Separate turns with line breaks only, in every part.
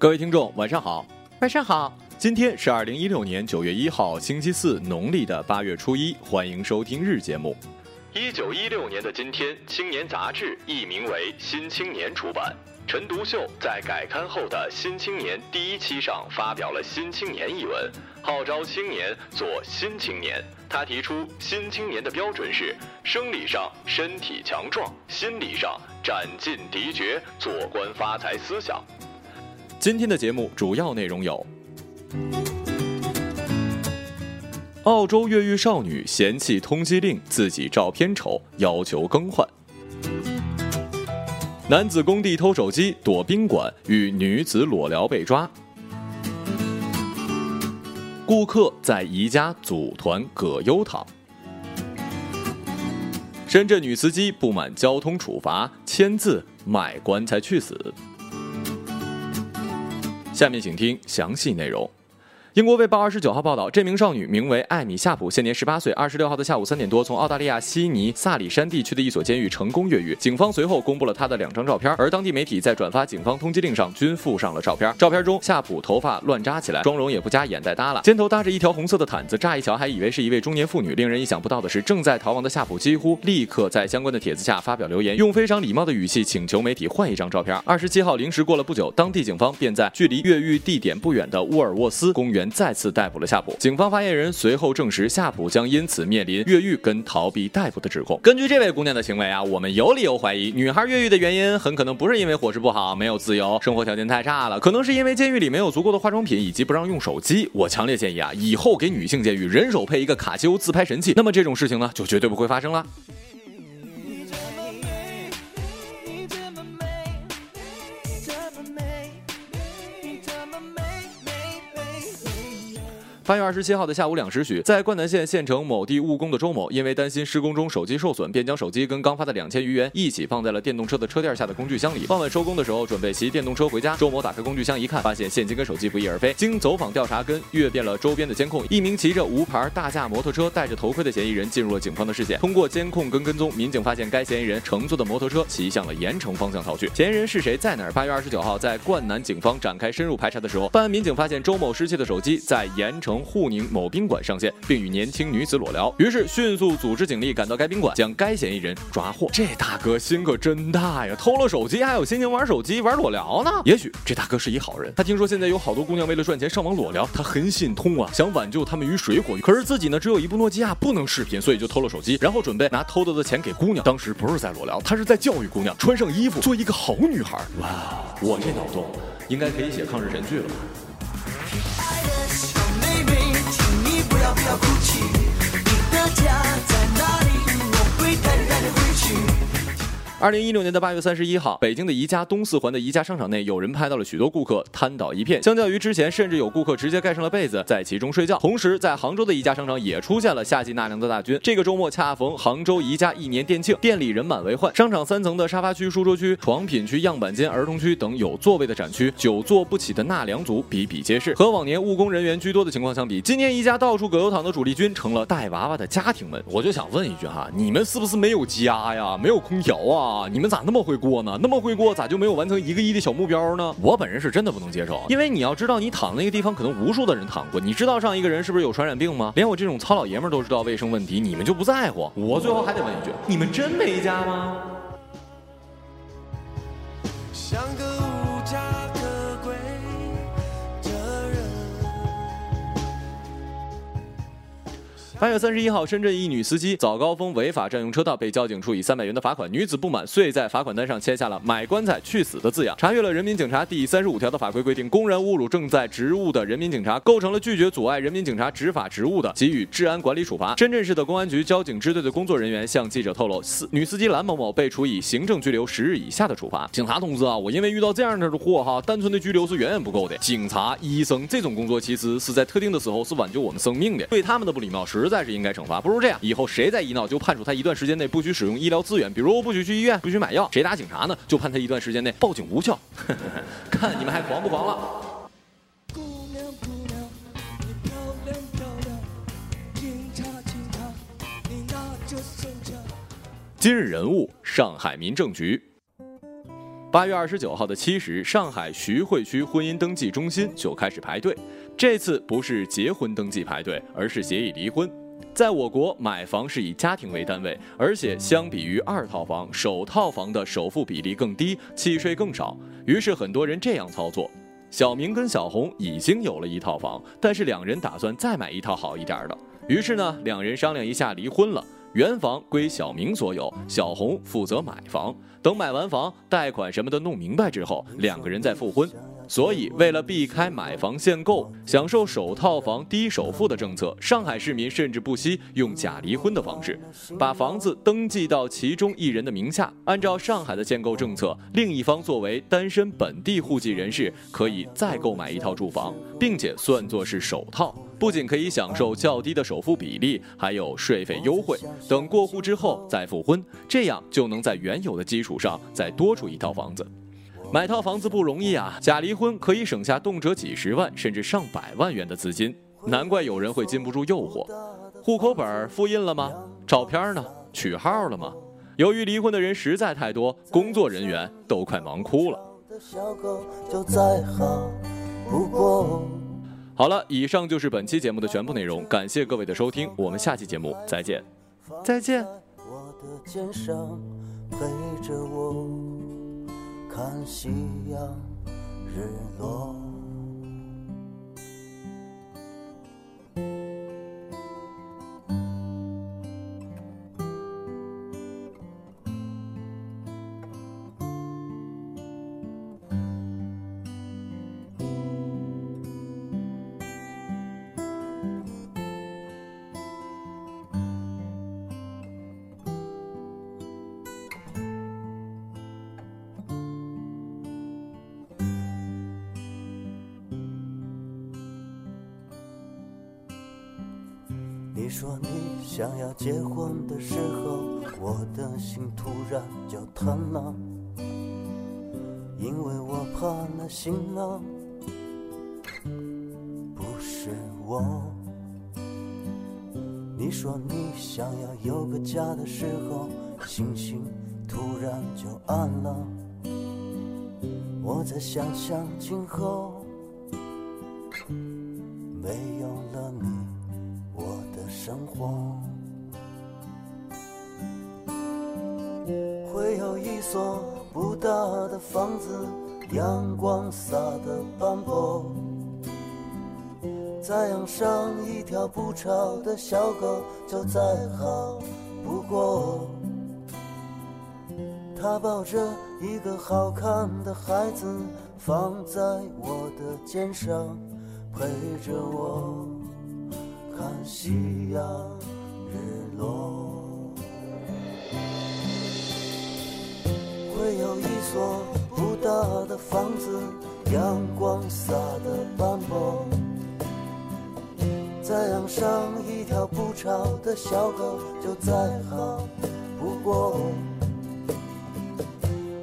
各位听众，晚上好。
晚上好，
今天是二零一六年九月一号，星期四，农历的八月初一。欢迎收听日节目。一九一六年的今天，《青年》杂志译名为《新青年》出版。陈独秀在改刊后的《新青年》第一期上发表了《新青年》一文，号召青年做新青年。他提出新青年的标准是：生理上身体强壮，心理上斩尽敌绝，做官发财思想。今天的节目主要内容有：澳洲越狱少女嫌弃通缉令，自己照片丑，要求更换；男子工地偷手机躲宾馆，与女子裸聊被抓；顾客在宜家组团葛优躺；深圳女司机不满交通处罚，签字卖棺材去死。下面请听详细内容。英国卫报二十九号报道，这名少女名为艾米夏普，现年十八岁。二十六号的下午三点多，从澳大利亚悉尼萨里山地区的一所监狱成功越狱。警方随后公布了她的两张照片，而当地媒体在转发警方通缉令上均附上了照片。照片中，夏普头发乱扎起来，妆容也不加，眼袋耷拉，肩头搭着一条红色的毯子，乍一瞧还以为是一位中年妇女。令人意想不到的是，正在逃亡的夏普几乎立刻在相关的帖子下发表留言，用非常礼貌的语气请求媒体换一张照片。二十七号零时过了不久，当地警方便在距离越狱地点不远的沃尔沃斯公园再次逮捕了夏普。警方发言人随后证实，夏普将因此面临越狱跟逃避逮捕的指控。根据这位姑娘的行为啊，我们有理由怀疑，女孩越狱的原因很可能不是因为伙食不好、没有自由、生活条件太差了，可能是因为监狱里没有足够的化妆品以及不让用手机。我强烈建议啊，以后给女性监狱人手配一个卡西欧自拍神器，那么这种事情呢，就绝对不会发生了。八月二十七号的下午两时许，在灌南县县城某地务工的周某，因为担心施工中手机受损，便将手机跟刚发的两千余元一起放在了电动车的车垫下的工具箱里。傍晚收工的时候，准备骑电动车回家。周某打开工具箱一看，发现现金跟手机不翼而飞。经走访调查跟阅遍了周边的监控，一名骑着无牌大架摩托车、戴着头盔的嫌疑人进入了警方的视线。通过监控跟跟踪，民警发现该嫌疑人乘坐的摩托车骑向了盐城方向逃去。嫌疑人是谁，在哪儿？八月二十九号，在灌南警方展开深入排查的时候，办案民警发现周某失窃的手机在盐城沪宁某宾馆上线，并与年轻女子裸聊。于是迅速组织警力赶到该宾馆，将该嫌疑人抓获。这大哥心可真大呀！偷了手机还有心情玩手机、玩裸聊呢？也许这大哥是一好人，他听说现在有好多姑娘为了赚钱上网裸聊，他很心痛啊，想挽救他们于水火。可是自己呢只有一部诺基亚，不能视频，所以就偷了手机，然后准备拿偷到的钱给姑娘。当时不是在裸聊，他是在教育姑娘穿上衣服，做一个好女孩。哇，我这脑洞应该可以写抗日神剧了吧？
不
二零一六年的八月三十一号，北京的宜家东四环的宜家商场内，有人拍到了许多顾客瘫倒一片。相较于之前，甚至有顾客直接盖上了被子在其中睡觉。同时，在杭州的宜家商场也出现了夏季纳凉的大军。这个周末恰逢杭州宜家一年店庆，店里人满为患。商场三层的沙发区、书桌区、床品区、样板间、儿童区等有座位的展区，久坐不起的纳凉族比比皆是。和往年务工人员居多的情况相比，今年宜家到处葛优躺的主力军成了带娃娃的家庭们。我就想问一句哈，你们是不是没有家呀？没有空调啊？啊你们咋那么会过呢？那么会过，咋就没有完成一个亿的小目标呢？我本人是真的不能接受，因为你要知道，你躺那个地方可能无数的人躺过，你知道上一个人是不是有传染病吗？连我这种糙老爷们儿都知道卫生问题，你们就不在乎？我最后还得问一句，你们真没家吗？八月三十一号，深圳一女司机早高峰违法占用车道，被交警处以三百元的罚款。女子不满，遂在罚款单上签下了“买棺材去死”的字样。查阅了人民警察第三十五条的法规规定，公然侮辱正在职务的人民警察，构成了拒绝阻碍人民警察执法职务的，给予治安管理处罚。深圳市的公安局交警支队的工作人员向记者透露，司女司机蓝某某被处以行政拘留十日以下的处罚。警察同志啊，我因为遇到这样的货哈，单纯的拘留是远远不够的。警察、医生这种工作其实是在特定的时候是挽救我们生命的，对他们的不礼貌实实在是应该惩罚。不如这样，以后谁再一闹，就判处他一段时间内不许使用医疗资源，比如不许去医院，不许买药。谁打警察呢，就判他一段时间内报警无效。看你们还狂不狂了？今日人物：上海民政局。八月二十九号的七时，上海徐汇区婚姻登记中心就开始排队。这次不是结婚登记排队，而是协议离婚。在我国，买房是以家庭为单位，而且相比于二套房，首套房的首付比例更低，契税更少。于是很多人这样操作。小明跟小红已经有了一套房，但是两人打算再买一套好一点的。于是呢，两人商量一下离婚了。原房归小明所有，小红负责买房。等买完房，贷款什么的弄明白之后，两个人再复婚。所以，为了避开买房限购、享受首套房低首付的政策，上海市民甚至不惜用假离婚的方式，把房子登记到其中一人的名下。按照上海的限购政策，另一方作为单身本地户籍人士，可以再购买一套住房，并且算作是首套。不仅可以享受较低的首付比例，还有税费优惠。等过户之后再复婚，这样就能在原有的基础上再多出一套房子。买套房子不容易啊，假离婚可以省下动辄几十万甚至上百万元的资金，难怪有人会禁不住诱惑。户口本复印了吗？照片呢？取号了吗？由于离婚的人实在太多，工作人员都快忙哭了。
好不过。
好了，以上就是本期节目的全部内容，感谢各位的收听，我们下期节目再见，再见。
我的肩上陪着我看夕阳日落。你说你想要结婚的时候，我的心突然就疼了，因为我怕那新郎不是我。你说你想要有个家的时候，星星突然就暗了，我在想象今后没。生活会有一所不大的房子，阳光洒的斑驳，再养上一条不吵的小狗，就再好不过。他抱着一个好看的孩子，放在我的肩上，陪着我。看夕阳日落，会有一所不大的房子，阳光洒的斑驳，再养上一条不吵的小狗，就再好不过。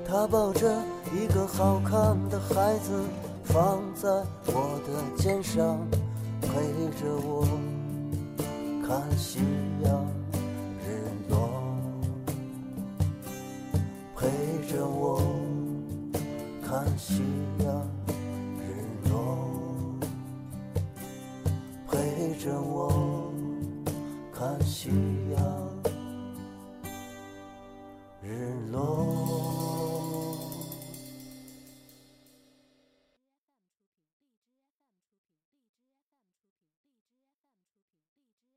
他抱着一个好看的孩子，放在我的肩上，陪着我。看夕阳日落，陪着我看夕阳日落，陪着我看夕阳。